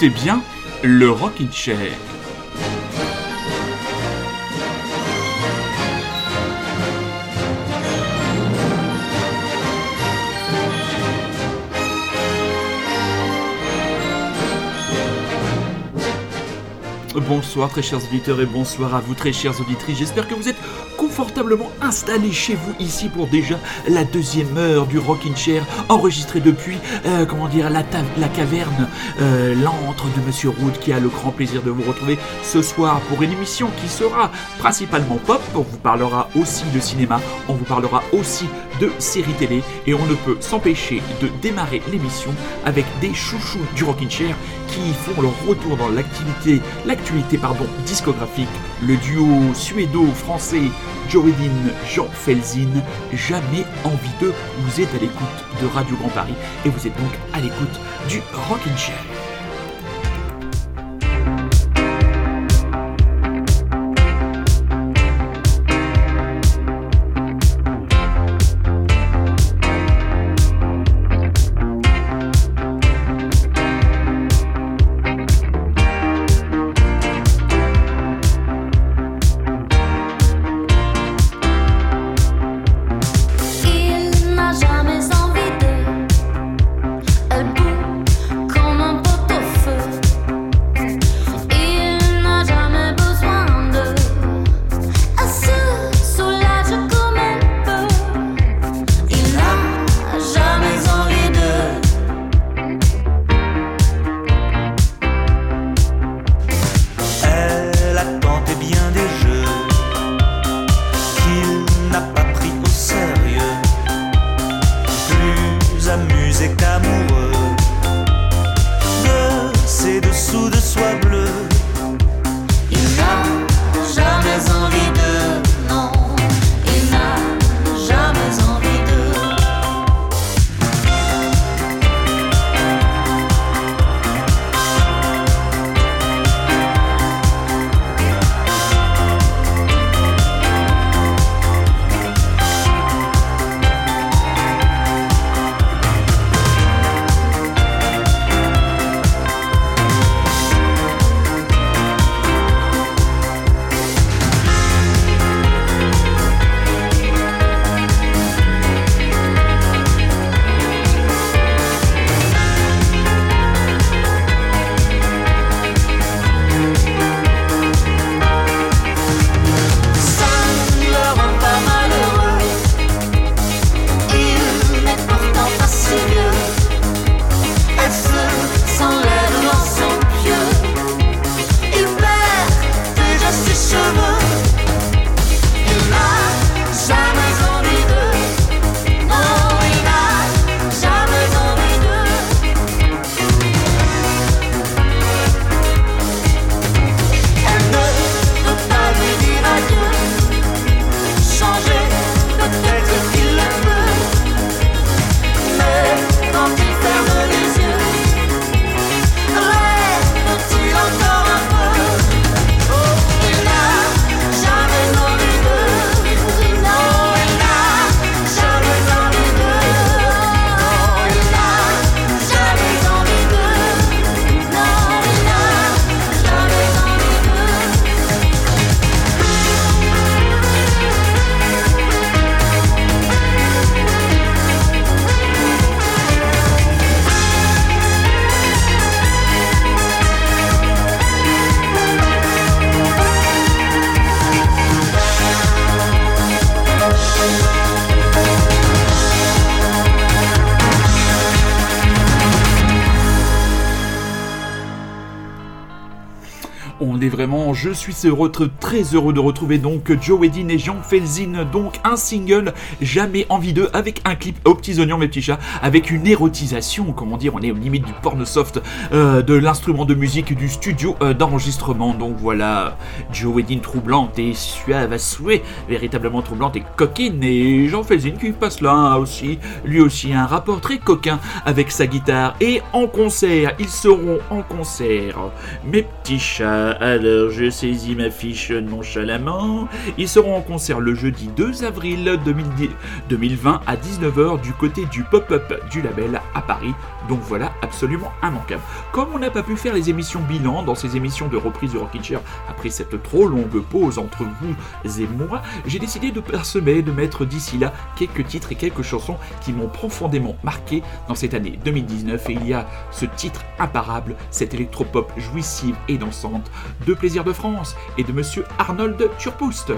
Écoutez bien le Rockin' Chair. Bonsoir très chers auditeurs et bonsoir à vous très chères auditrices. J'espère que vous êtes confortablement installés chez vous ici pour déjà la deuxième heure du Rockin' Chair enregistrée depuis, euh, comment dire, la, la caverne, euh, l'antre de Monsieur Root qui a le grand plaisir de vous retrouver ce soir pour une émission qui sera principalement pop. On vous parlera aussi de cinéma, on vous parlera aussi de séries télé et on ne peut s'empêcher de démarrer l'émission avec des chouchous du Rockin' Chair qui font leur retour dans l'activité, l'actualité pardon, discographique, le duo suédo-français Joe Jean Felzin, jamais envie de. Vous êtes à l'écoute de Radio Grand Paris et vous êtes donc à l'écoute du Rockin' Chair. Je suis heureux, très heureux de retrouver donc Joe Edin et Jean Felzin, donc un single jamais envie d'eux avec un clip aux petits oignons mes petits chats, avec une érotisation, comment dire, on est aux limites du porno soft, euh, de l'instrument de musique du studio euh, d'enregistrement. Donc voilà, Joe Edin troublante et suave à souhait, véritablement troublante et coquine, et Jean Felzin qui passe là aussi, lui aussi un rapport très coquin avec sa guitare. Et en concert, ils seront en concert, mes petits chats Je saisis ma fiche nonchalamment. Ils seront en concert le jeudi 2 avril 2020 à 19h du côté du pop-up du label à Paris. Donc voilà, absolument immanquable. Comme on n'a pas pu faire les émissions bilan dans ces émissions de reprise du Rockin' Chair après cette trop longue pause entre vous et moi, j'ai décidé de parsemer, de mettre d'ici là quelques titres et quelques chansons qui m'ont profondément marqué dans cette année 2019. Et il y a ce titre imparable, cette électropop jouissive et dansante de Plaisir de France et de monsieur Arnold Turpoust.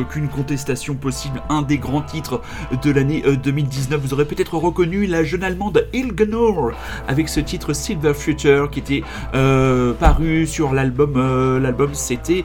Aucune contestation possible, un des grands titres de l'année 2019. Euh, Vous aurez peut-être reconnu la jeune allemande Ilgenor avec ce titre Silver Future qui était euh, paru sur l'album. Euh, l'album c'était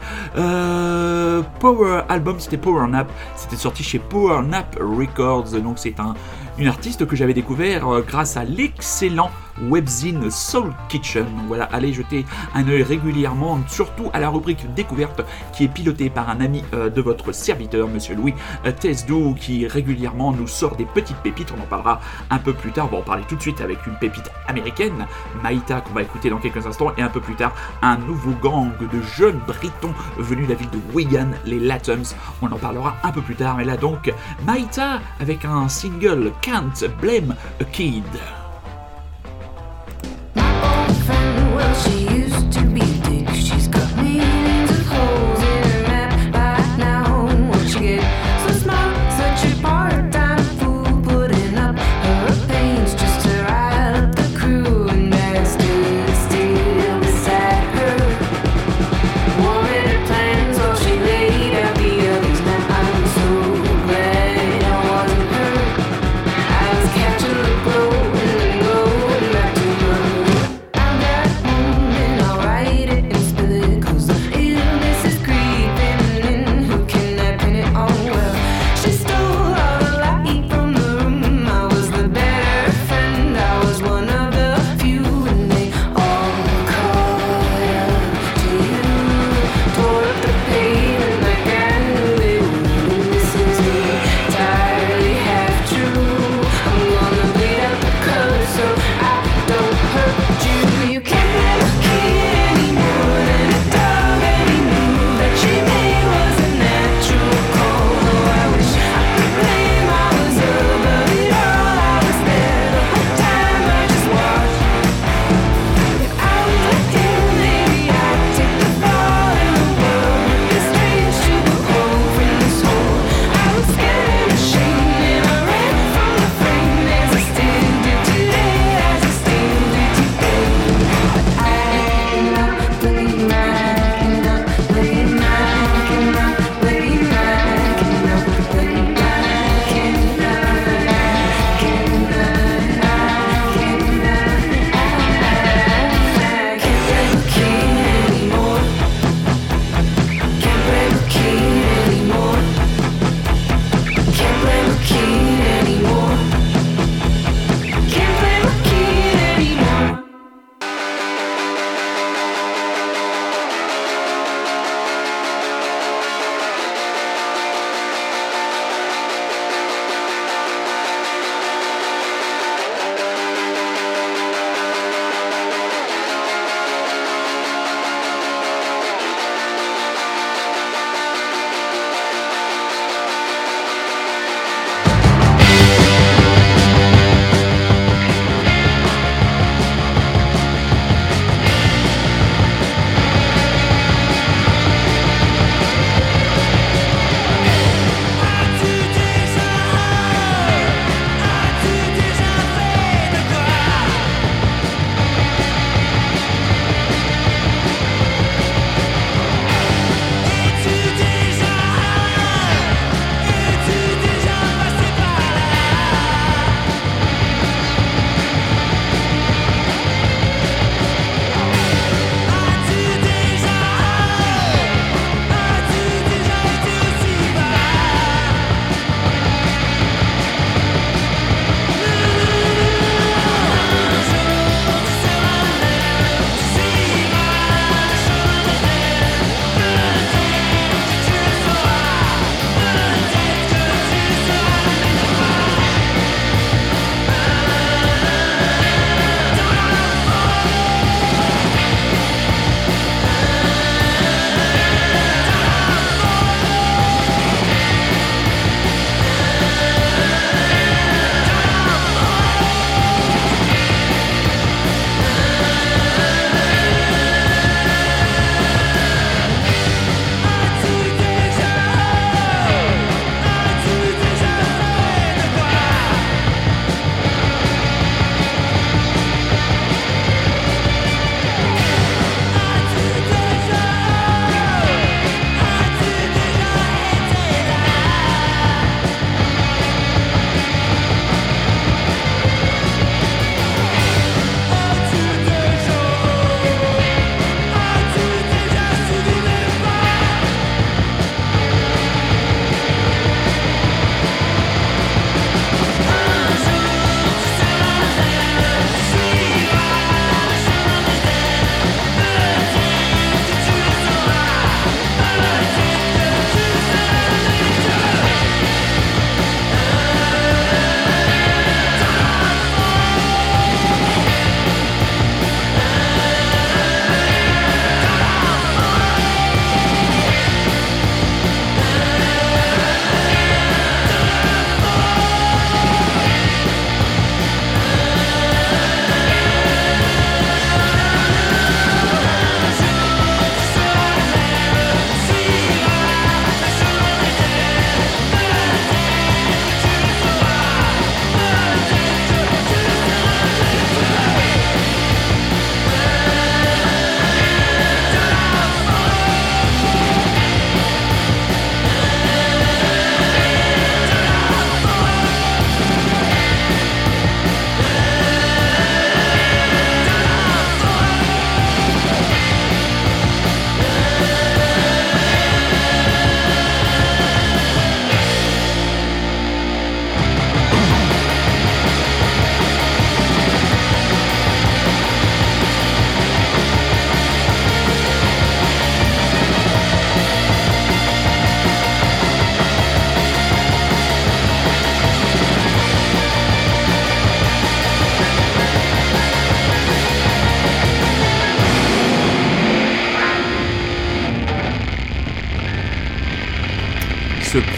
Power Album, c'était Power Nap. C'était sorti chez Power Nap Records. Donc c'est un une artiste que j'avais découvert grâce à l'excellent webzine Soul Kitchen. Voilà, allez jeter un œil régulièrement, surtout à la rubrique découverte qui est pilotée par un ami euh, de votre serviteur, monsieur Louis euh, Tesdou, qui régulièrement nous sort des petites pépites. On en parlera un peu plus tard. On va en parler tout de suite avec une pépite américaine, Maïta, qu'on va écouter dans quelques instants, et un peu plus tard, un nouveau gang de jeunes britons venus de la ville de Wigan, les Latums. On en parlera un peu plus tard. Mais là donc, Maïta avec un single Can't Blame a Kid. Well, she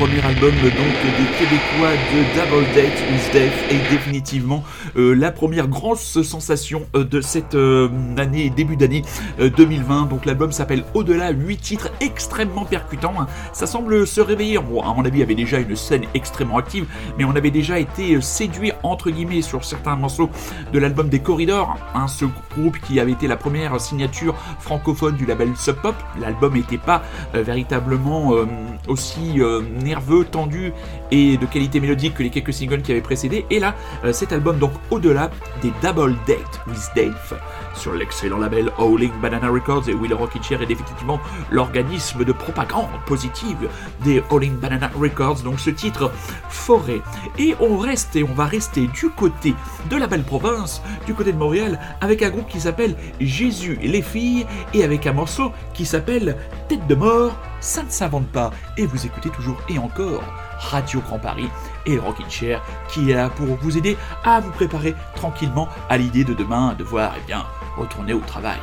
premier album donc des Québécois de Double Date with Dave est définitivement euh, la première grosse sensation euh, de cette euh, année, début d'année 2020. Donc l'album s'appelle Au-delà, 8 titres extrêmement percutants. Ça semble se réveiller. Bon, à mon avis, il y avait déjà une scène extrêmement active, mais on avait déjà été séduit entre guillemets sur certains morceaux de l'album des Corridors, hein, ce groupe qui avait été la première signature francophone du label Sub Pop. L'album n'était pas véritablement aussi nerveux, tendu et de qualité mélodique que les quelques singles qui avaient précédé. Et là, euh, cet album, donc au-delà des Double Date with Dave, sur l'excellent label Howling Banana Records et Will Rocky Chair est définitivement l'organisme de propagande positive des Howling Banana Records. Donc ce titre, Forêt. Et on reste et on va rester du côté de la belle province, du côté de Montréal, avec un groupe qui s'appelle Jésus et les filles et avec un morceau qui s'appelle Tête de mort, ça ne s'invente pas. Et vous écoutez toujours et encore Radio Grand Paris et Rockin' Chair qui est là pour vous aider à vous préparer tranquillement à l'idée de demain devoir eh bien, retourner au travail.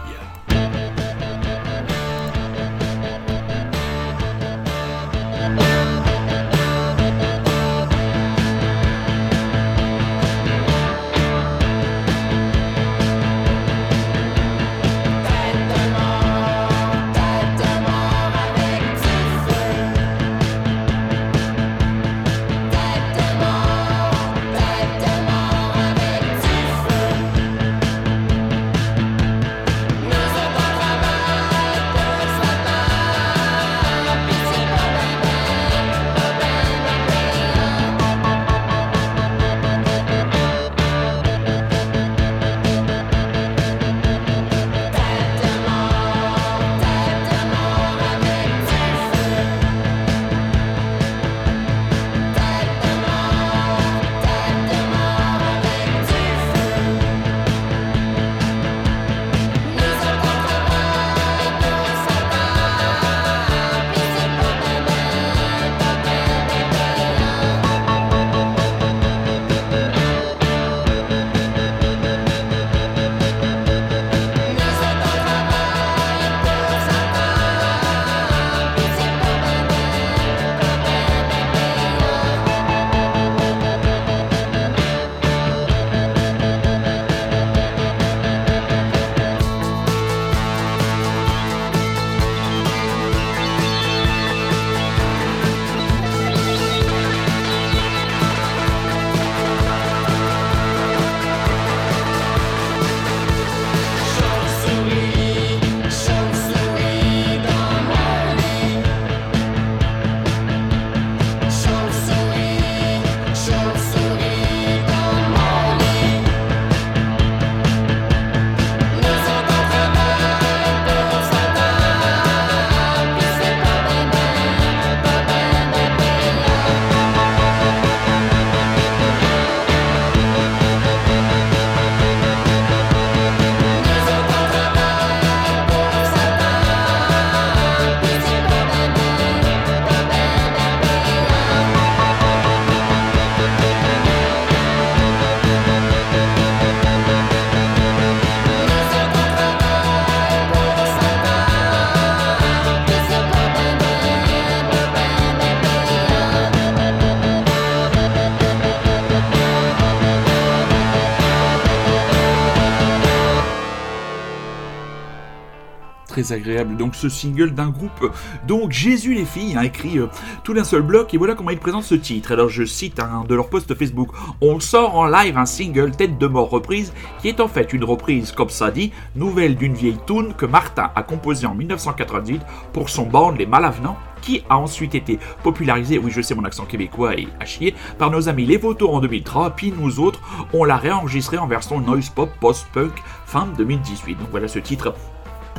Agréable. Donc ce single d'un groupe, donc Jésus les filles, a hein, écrit euh, tout d'un seul bloc, et voilà comment ils présentent ce titre. Alors je cite un de leur post Facebook, on sort en live un single tête de mort reprise, qui est en fait une reprise, comme ça dit, nouvelle d'une vieille tune que Martin a composée en 1998 pour son band Les Malavenants, qui a ensuite été popularisé, oui je sais mon accent québécois est à chier, par nos amis les Vautours en 2003, puis nous autres, on l'a réenregistré en version noise pop post-punk fin 2018. Donc voilà ce titre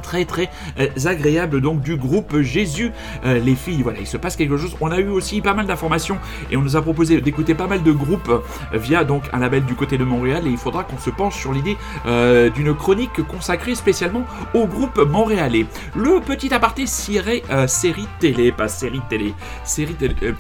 très très euh, agréable donc du groupe Jésus euh, les filles. Voilà, il se passe quelque chose. On a eu aussi pas mal d'informations et on nous a proposé d'écouter pas mal de groupes euh, via donc un label du côté de Montréal et il faudra qu'on se penche sur l'idée d'une chronique consacrée spécialement au groupe montréalais. Le petit aparté ciré série télé, pas série télé, série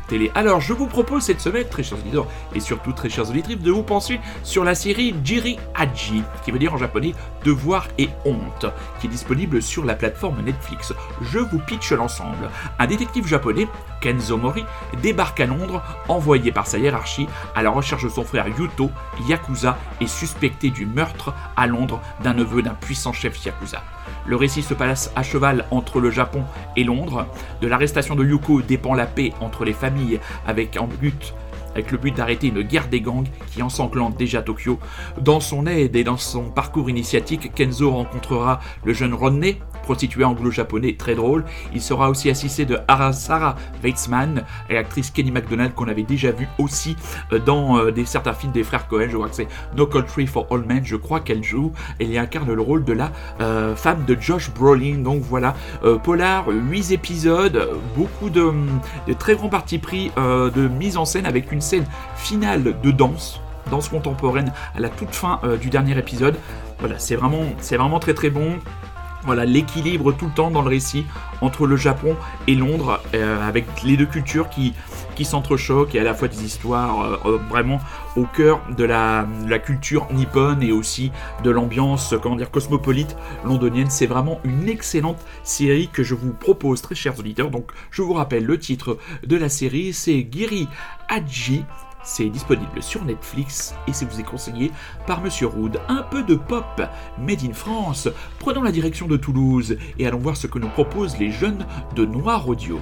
télé. Alors je vous propose cette semaine, très chers auditeurs et surtout très chers auditrices, de vous penser sur la série Jiri Haji, qui veut dire en japonais devoir et honte, qui est disponible disponible sur la plateforme Netflix. Je vous pitch l'ensemble. Un détective japonais, Kenzo Mori, débarque à Londres, envoyé par sa hiérarchie à la recherche de son frère Yuto, Yakuza, et suspecté du meurtre à Londres d'un neveu d'un puissant chef Yakuza. Le récit se passe à cheval entre le Japon et Londres. De l'arrestation de Yuko dépend la paix entre les familles avec en but avec le but d'arrêter une guerre des gangs qui ensanglante déjà Tokyo. Dans son aide et dans son parcours initiatique, Kenzo rencontrera le jeune Rodney, prostituée anglo-japonais très drôle. Il sera aussi assisté de Sarah Weitzman, l'actrice Kenny McDonald qu'on avait déjà vu aussi euh, dans euh, des, certains films des frères Cohen. Je crois que c'est No Country for All Men. Je crois qu'elle joue. Elle incarne le rôle de la euh, femme de Josh Brolin. Donc voilà, Polar, 8 épisodes, beaucoup de, de très grands partis pris de mise en scène avec une scène finale de danse, danse contemporaine à la toute fin euh, du dernier épisode. Voilà, c'est vraiment, c'est vraiment très très bon. Voilà, l'équilibre tout le temps dans le récit entre le Japon et Londres, euh, avec les deux cultures qui, qui s'entrechoquent et à la fois des histoires euh, vraiment au cœur de la, la, culture nippone et aussi de l'ambiance, comment dire, cosmopolite londonienne. C'est vraiment une excellente série que je vous propose, très chers auditeurs. Donc, je vous rappelle le titre de la série, c'est Giri Haji. C'est disponible sur Netflix et c'est vous est conseillé par Monsieur Rood. Un peu de pop made in France. Prenons la direction de Toulouse et allons voir ce que nous proposent les jeunes de Noir Audio.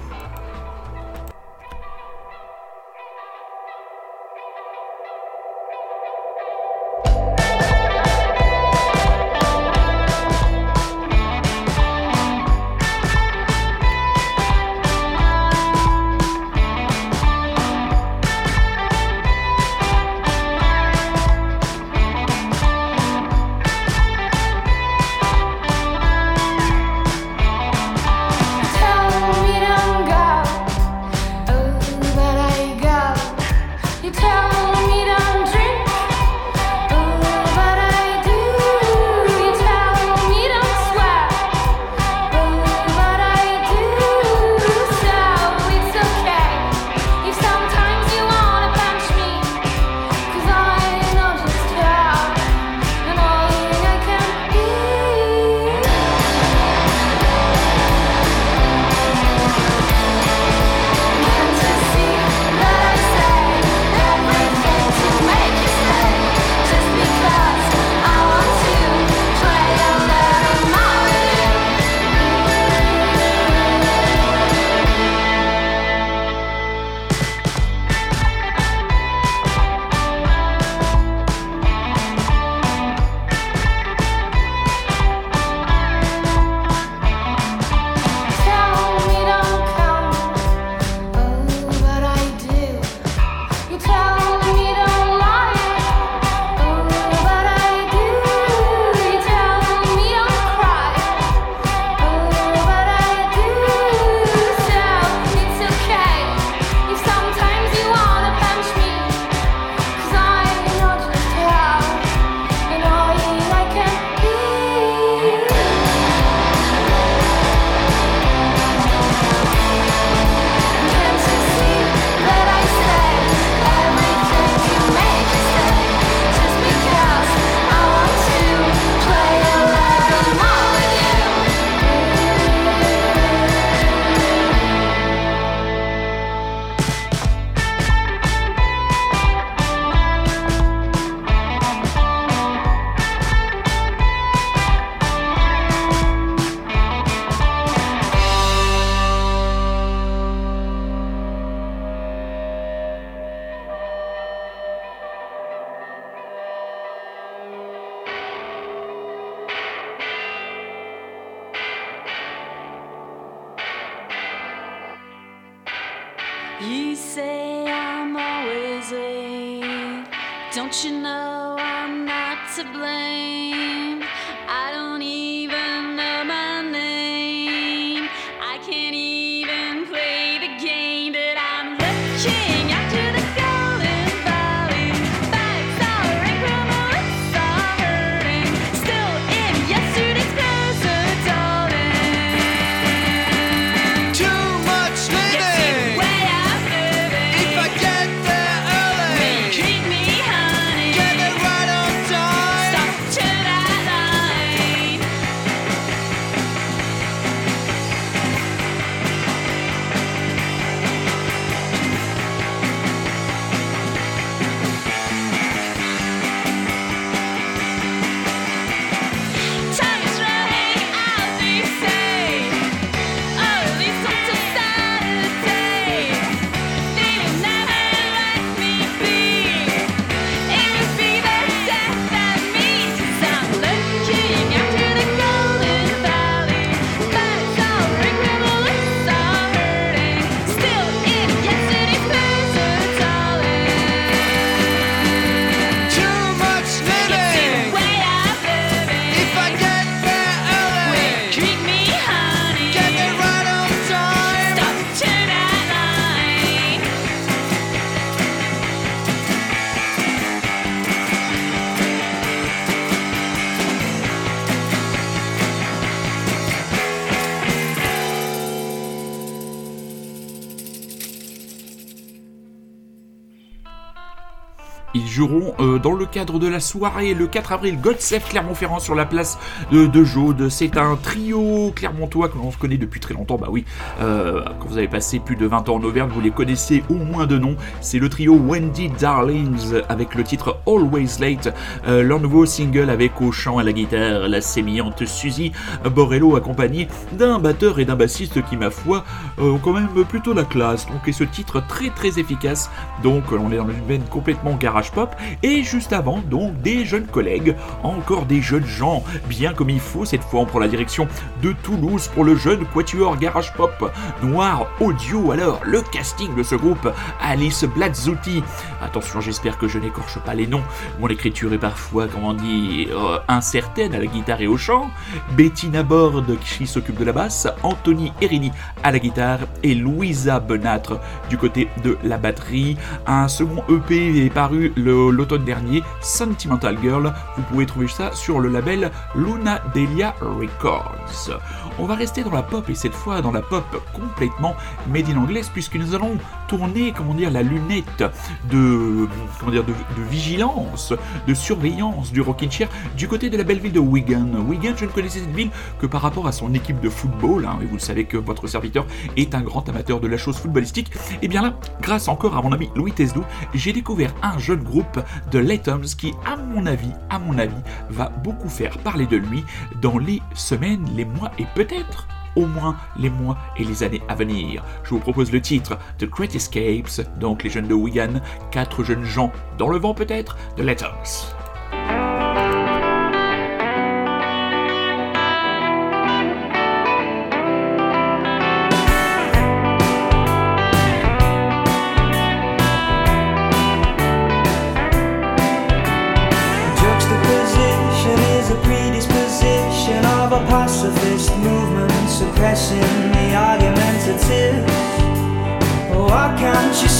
Cadre de la soirée le 4 avril Godsef Clermont-Ferrand sur la place de, de Jaude. C'est un trio clermontois que l'on se connaît depuis très longtemps. Bah oui, euh, quand vous avez passé plus de 20 ans en Auvergne, vous les connaissez au moins de nom. C'est le trio Wendy Darlings avec le titre Always Late. Euh, leur nouveau single avec au chant à la guitare la sémillante Suzy Borello accompagnée d'un batteur et d'un bassiste qui, ma foi, ont quand même plutôt la classe. Donc, et ce titre très très efficace. Donc, on est dans une veine complètement garage pop. Et juste avant, donc, des jeunes collègues, encore des jeunes gens, bien comme il faut. Cette fois, on prend la direction de Toulouse pour le jeune quatuor garage pop noir audio. Alors, le casting de ce groupe, Alice Blazzuti. Attention, j'espère que je n'écorche pas les noms. Mon écriture est parfois, comment dire, euh, incertaine à la guitare et au chant. Bettina Bord qui s'occupe de la basse, Anthony Erini à la guitare et Louisa Benâtre du côté de la batterie. Un second EP est paru l'automne dernier, Sentimental Girl. Vous pouvez trouver ça sur le label Luna Delia Records. On va rester dans la pop et cette fois dans la pop complètement made in anglaise puisque nous allons tourner, comment dire, la lunette de, comment dire, de, vigilance, de surveillance du Rockin' Chair du côté de la belle ville de Wigan. Wigan, je ne connaissais cette ville que par rapport à son équipe de football, hein, et vous le savez que votre serviteur est un grand amateur de la chose footballistique. Et bien là, grâce encore à mon ami Louis Tesdou, j'ai découvert un jeune groupe de Latums qui, à mon avis, à mon avis, va beaucoup faire parler de lui dans les semaines, les mois et peut-être au moins les mois et les années à venir. Je vous propose le titre The Great Escapes, donc les jeunes de Wigan, quatre jeunes gens dans le vent peut-être, de Letters.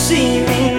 See me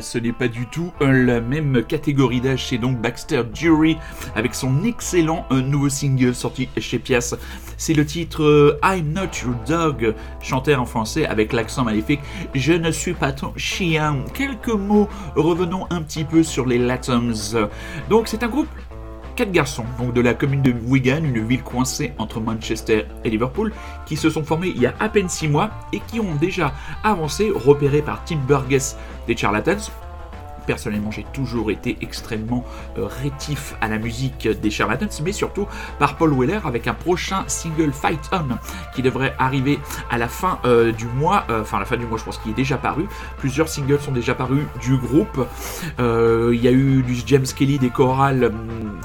ce n'est pas du tout la même catégorie d'âge. C'est donc Baxter Jury avec son excellent nouveau single sorti chez Pias. C'est le titre euh, I'm Not Your Dog, chanté en français avec l'accent maléfique. Je ne suis pas ton chien. Quelques mots, revenons un petit peu sur les Latums. Donc c'est un groupe quatre garçons, donc de la commune de Wigan, une ville coincée entre Manchester et Liverpool, qui se sont formés il y a à peine six mois et qui ont déjà avancé, repérés par Tim Burgess des Charlatans, personnellement j'ai toujours été extrêmement euh, rétif à la musique des Charlatans, mais surtout par Paul Weller avec un prochain single Fight On qui devrait arriver à la fin euh, du mois, euh, enfin la fin du mois je pense qu'il est déjà paru. Plusieurs singles sont déjà parus du groupe. Il y a eu du James Kelly des chorales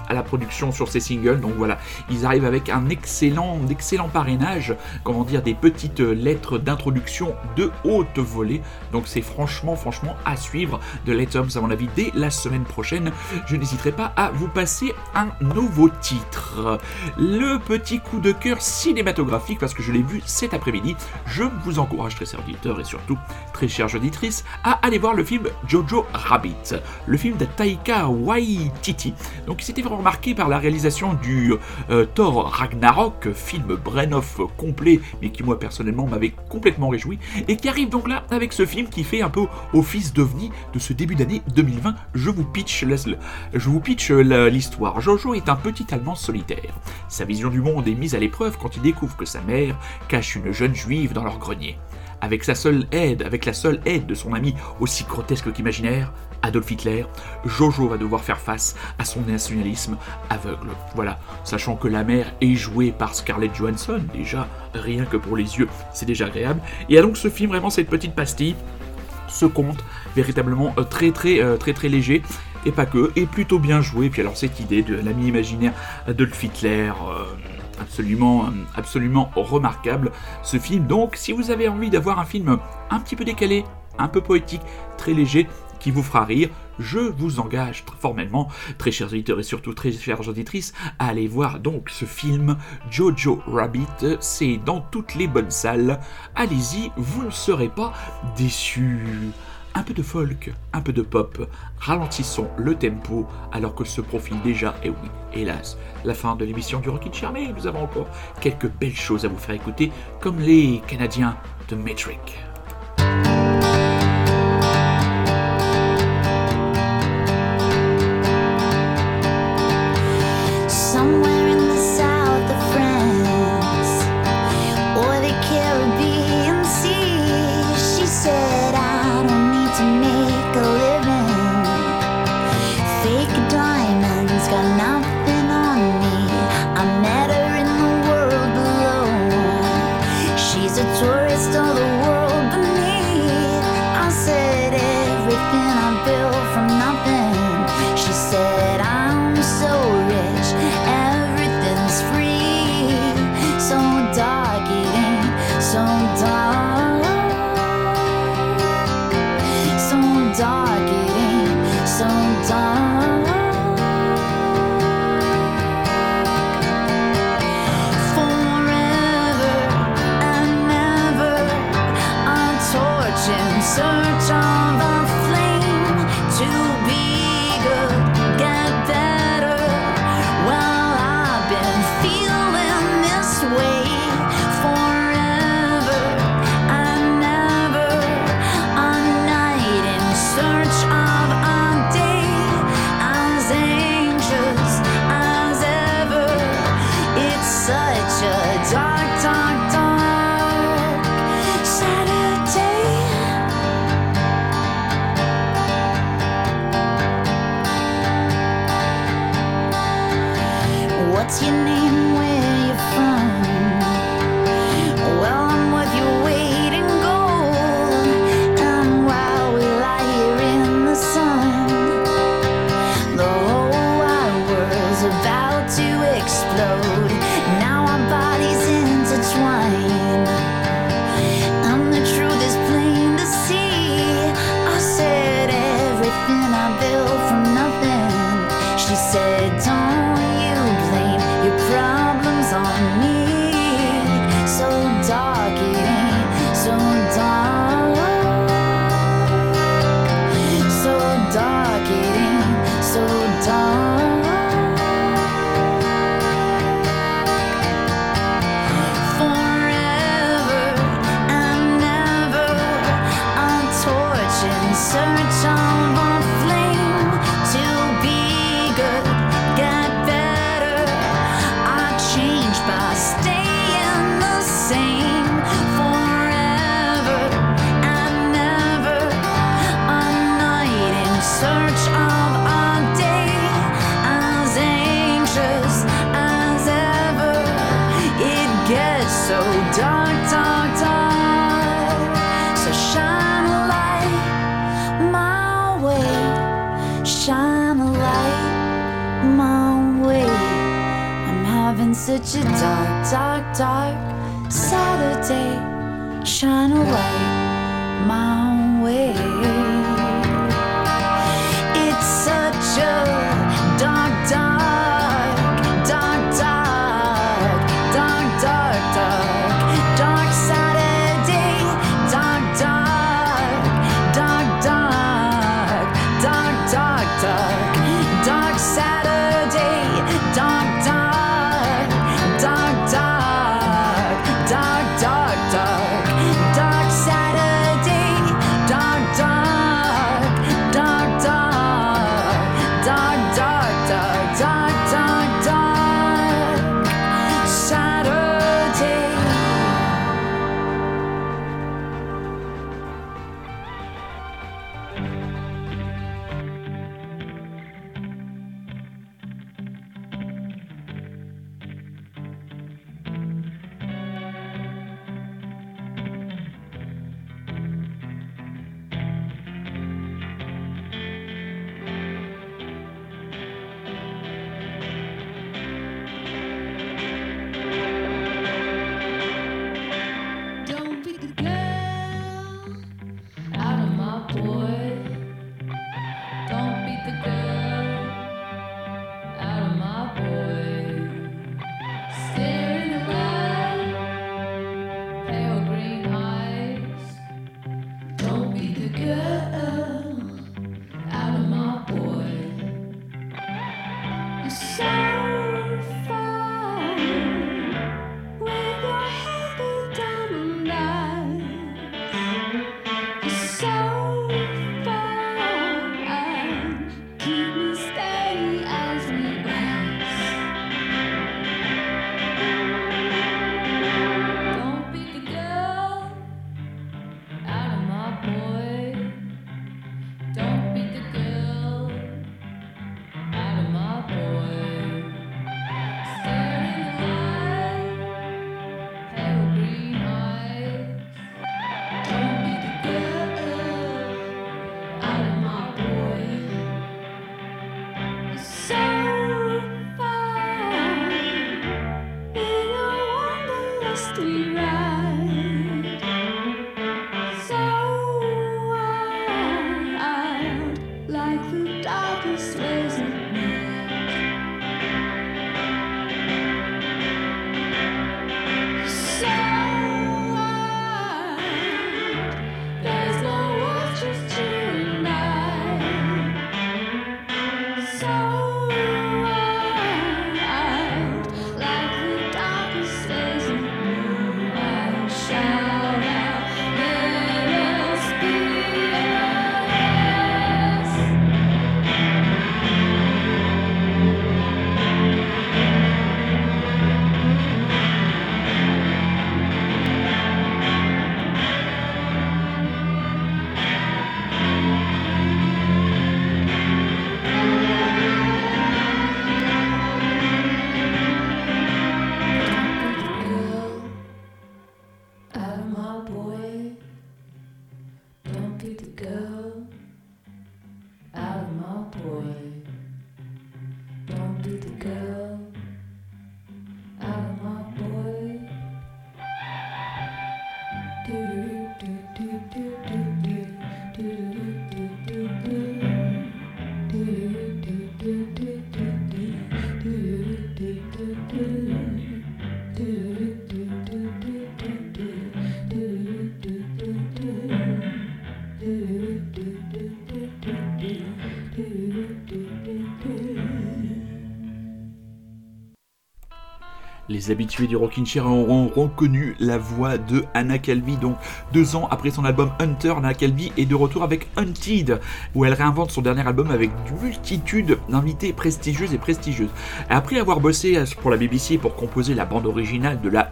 à la production sur ces singles, donc voilà, ils arrivent avec un excellent, excellent parrainage, comment dire, des petites lettres d'introduction de haute volée. Donc c'est franchement, franchement à suivre de Let à mon avis, dès la semaine prochaine. Je n'hésiterai pas à vous passer un nouveau titre. Le petit coup de cœur cinématographique, parce que je l'ai vu cet après-midi. Je vous encourage, très chers auditeurs et surtout très chères auditrices, à aller voir le film Jojo Rabbit, le film de Taika Waititi. Donc, il s'était vraiment marqué par la réalisation du euh, Thor Ragnarok, film brain-off complet, mais qui, moi, personnellement, m'avait complètement réjoui, et qui arrive donc là avec ce film qui fait un peu office d'ovni de ce début d'année 2020, je vous pitch pitch l'histoire. Jojo est un petit Allemand solitaire. Sa vision du monde est mise à l'épreuve quand il découvre que sa mère cache une jeune juive dans leur grenier. Avec sa seule aide, avec la seule aide de son ami aussi grotesque qu'imaginaire, Adolf Hitler, Jojo va devoir faire face à son nationalisme aveugle. Voilà, sachant que la mère est jouée par Scarlett Johansson, déjà, rien que pour les yeux, c'est déjà agréable. Et a donc ce film vraiment cette petite pastille ce conte véritablement euh, très très euh, très très léger et pas que, et plutôt bien joué. Puis alors cette idée de l'ami imaginaire Adolf Hitler, euh, absolument, absolument remarquable. Ce film, donc, si vous avez envie d'avoir un film un petit peu décalé, un peu poétique, très léger, qui vous fera rire, je vous engage très formellement, très chers auditeurs et surtout très chères auditrices, à aller voir donc ce film Jojo Rabbit. C'est dans toutes les bonnes salles. Allez-y, vous ne serez pas déçus. Un peu de folk, un peu de pop, ralentissons le tempo alors que se profile déjà, et oui, hélas, la fin de l'émission du Rocket Chair, mais nous avons encore quelques belles choses à vous faire écouter, comme les Canadiens de Metric. such a dark, dark, dark Saturday. Shine light my way. Les habitués du Rockin' Chair auront reconnu la voix de Anna Calvi. Donc, deux ans après son album Hunter, Anna Calvi est de retour avec Hunted, où elle réinvente son dernier album avec une multitude d'invités prestigieuses et prestigieuses. Après avoir bossé pour la BBC pour composer la bande originale de la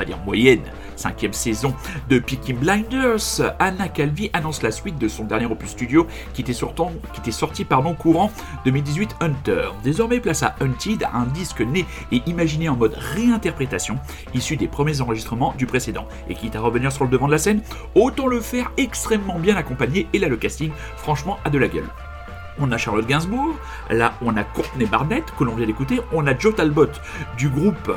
va dire moyenne, cinquième saison de Peaky Blinders, Anna Calvi annonce la suite de son dernier opus studio qui était, sorti, qui était sorti pardon, courant 2018 Hunter. Désormais place à Hunted, un disque né et imaginé en mode réinterprétation, issu des premiers enregistrements du précédent. Et quitte à revenir sur le devant de la scène, autant le faire extrêmement bien accompagné et là le casting franchement a de la gueule. On a Charlotte Gainsbourg, là on a Courtney Barnett que l'on vient d'écouter, on a Joe Talbot du groupe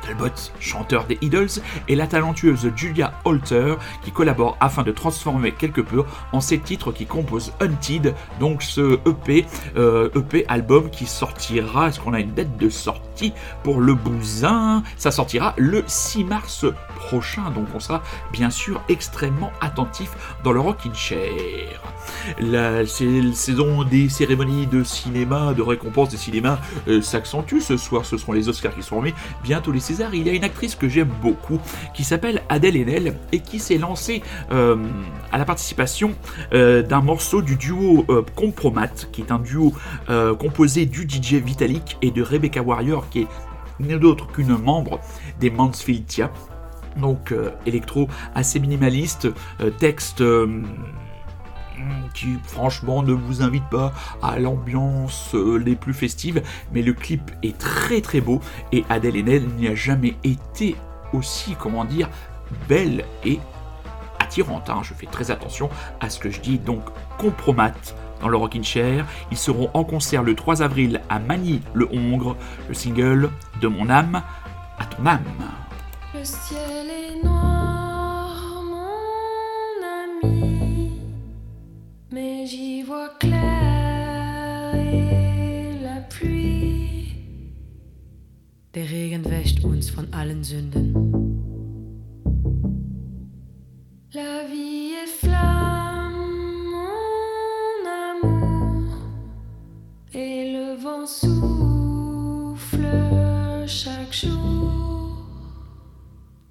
Talbot, chanteur des Idols, et la talentueuse Julia Holter, qui collabore afin de transformer quelque peu en ces titres qui composent Hunted, donc ce EP, euh, EP album qui sortira, est-ce qu'on a une date de sortie pour le bousin? Ça sortira le 6 mars prochain, donc on sera bien sûr extrêmement attentif dans le Rockin' Chair. La saison des cérémonies de cinéma, de récompenses de cinéma euh, s'accentue ce soir, ce seront les Oscars qui seront remis, bientôt les Césars. Il y a une actrice que j'aime beaucoup qui s'appelle Adèle Haenel et qui s'est lancée euh, à la participation euh, d'un morceau du duo euh, Compromat, qui est un duo euh, composé du DJ Vitalik et de Rebecca Warrior, qui est n'est d'autre qu'une membre des Mansfield Tia. Donc euh, électro assez minimaliste, euh, texte euh, qui franchement ne vous invite pas à l'ambiance euh, les plus festives, mais le clip est très très beau et Adèle Haenel n'y a jamais été aussi, comment dire, belle et attirante. hein. Je fais très attention à ce que je dis, donc compromat dans le Rockin' Chair. Ils seront en concert le 3 avril à Magny-le-Hongre, le single de mon âme à ton âme. Le ciel est noir, mais j'y vois clair et la pluie. Der Regen wäscht uns von allen Sünden. La vie est flamme, mon amour, et le vent souffle chaque jour.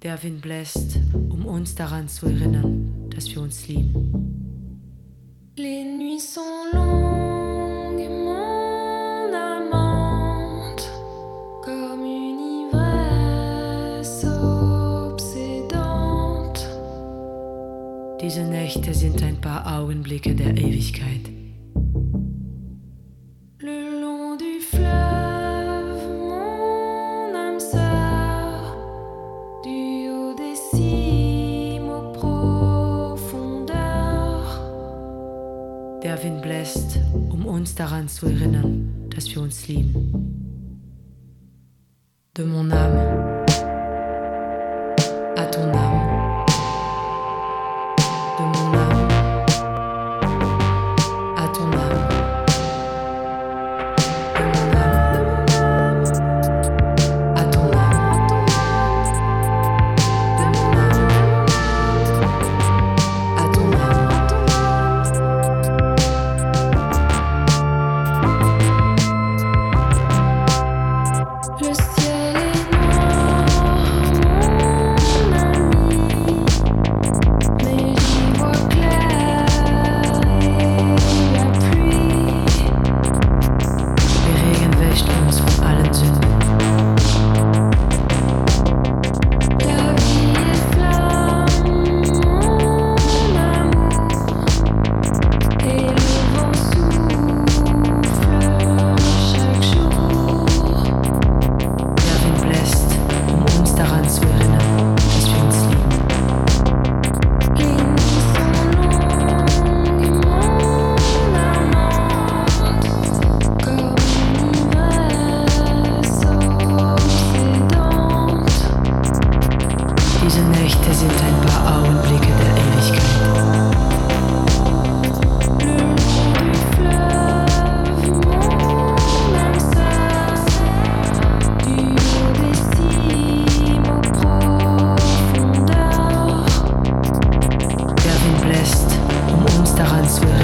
Der Wind bläst, um uns daran zu erinnern, dass wir uns lieben. Les nuits sont longues, mon amante, comme une ivresse obsédante. Diese Nächte sind ein paar Augenblicke der Ewigkeit. Bläst, um uns daran zu erinnern, dass wir uns lieben. De mon âme sweet.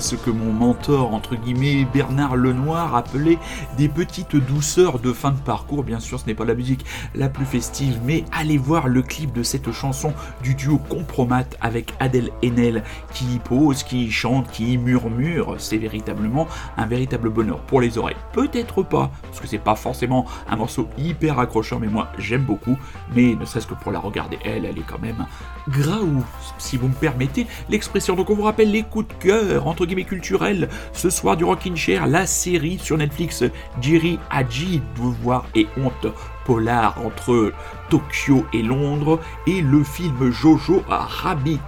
Ce que mon mentor, entre guillemets, Bernard Lenoir, appelait des petites douceurs de fin de parcours. Bien sûr, ce n'est pas la musique la plus festive, mais allez voir le clip de cette chanson du duo Compromat avec Adèle Haenel qui y pose, qui y chante, qui y murmure. C'est véritablement un véritable bonheur pour les oreilles. Peut-être pas, parce que c'est pas forcément un morceau hyper accrocheur, mais moi j'aime beaucoup. Mais ne serait-ce que pour la regarder, elle, elle est quand même graou, si vous me permettez l'expression. Donc on vous rappelle les coups de cœur entre guillemets culturels ce soir du Rockin' Chair, la série sur Netflix Jerry Haji, Devoir et honte polar entre Tokyo et Londres et le film Jojo Rabbit.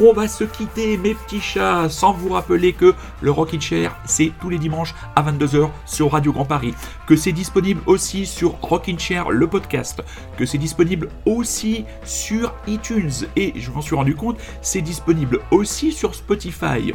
On va se quitter mes petits chats sans vous rappeler que le Rockin' Chair c'est tous les dimanches à 22h sur Radio Grand Paris, que c'est disponible aussi sur Rockin' Chair le podcast, que c'est disponible aussi sur iTunes et je m'en suis rendu compte, c'est disponible aussi sur Spotify.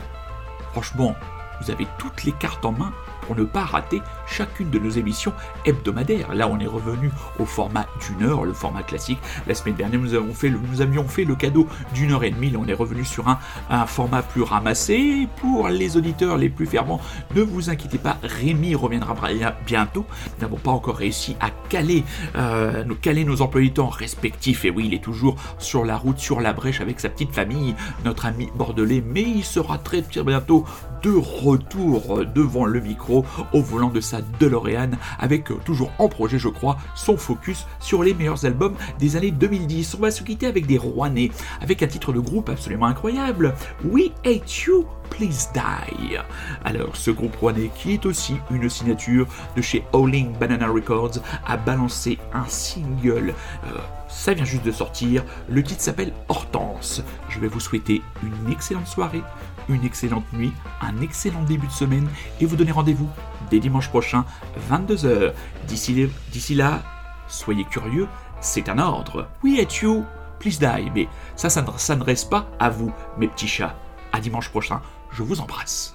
Franchement, vous avez toutes les cartes en main pour ne pas rater chacune de nos émissions hebdomadaires. Là, on est revenu au format d'une heure, le format classique. La semaine dernière, nous, avons fait le- nous avions fait le cadeau d'une heure et demie. Là, on est revenu sur un, un format plus ramassé. Pour les auditeurs les plus fervents, ne vous inquiétez pas, Rémi reviendra bientôt. Nous n'avons pas encore réussi à caler, euh, caler nos emplois du temps respectifs. Et oui, il est toujours sur la route, sur la brèche avec sa petite famille, notre ami bordelais. Mais il sera très très bientôt de retour devant le micro au volant de sa DeLorean avec euh, toujours en projet je crois son focus sur les meilleurs albums des années 2010. On va se quitter avec des Rouennais avec un titre de groupe absolument incroyable We Hate You Please Die. Alors ce groupe rouennais qui est aussi une signature de chez Howling Banana Records a balancé un single euh, ça vient juste de sortir. Le titre s'appelle Hortense. Je vais vous souhaiter une excellente soirée, une excellente nuit, un excellent début de semaine et vous donner rendez-vous dès dimanche prochain, 22h. D'ici là, soyez curieux, c'est un ordre. We hate you, please die. Mais ça, ça ne s'adresse pas à vous, mes petits chats. À dimanche prochain, je vous embrasse.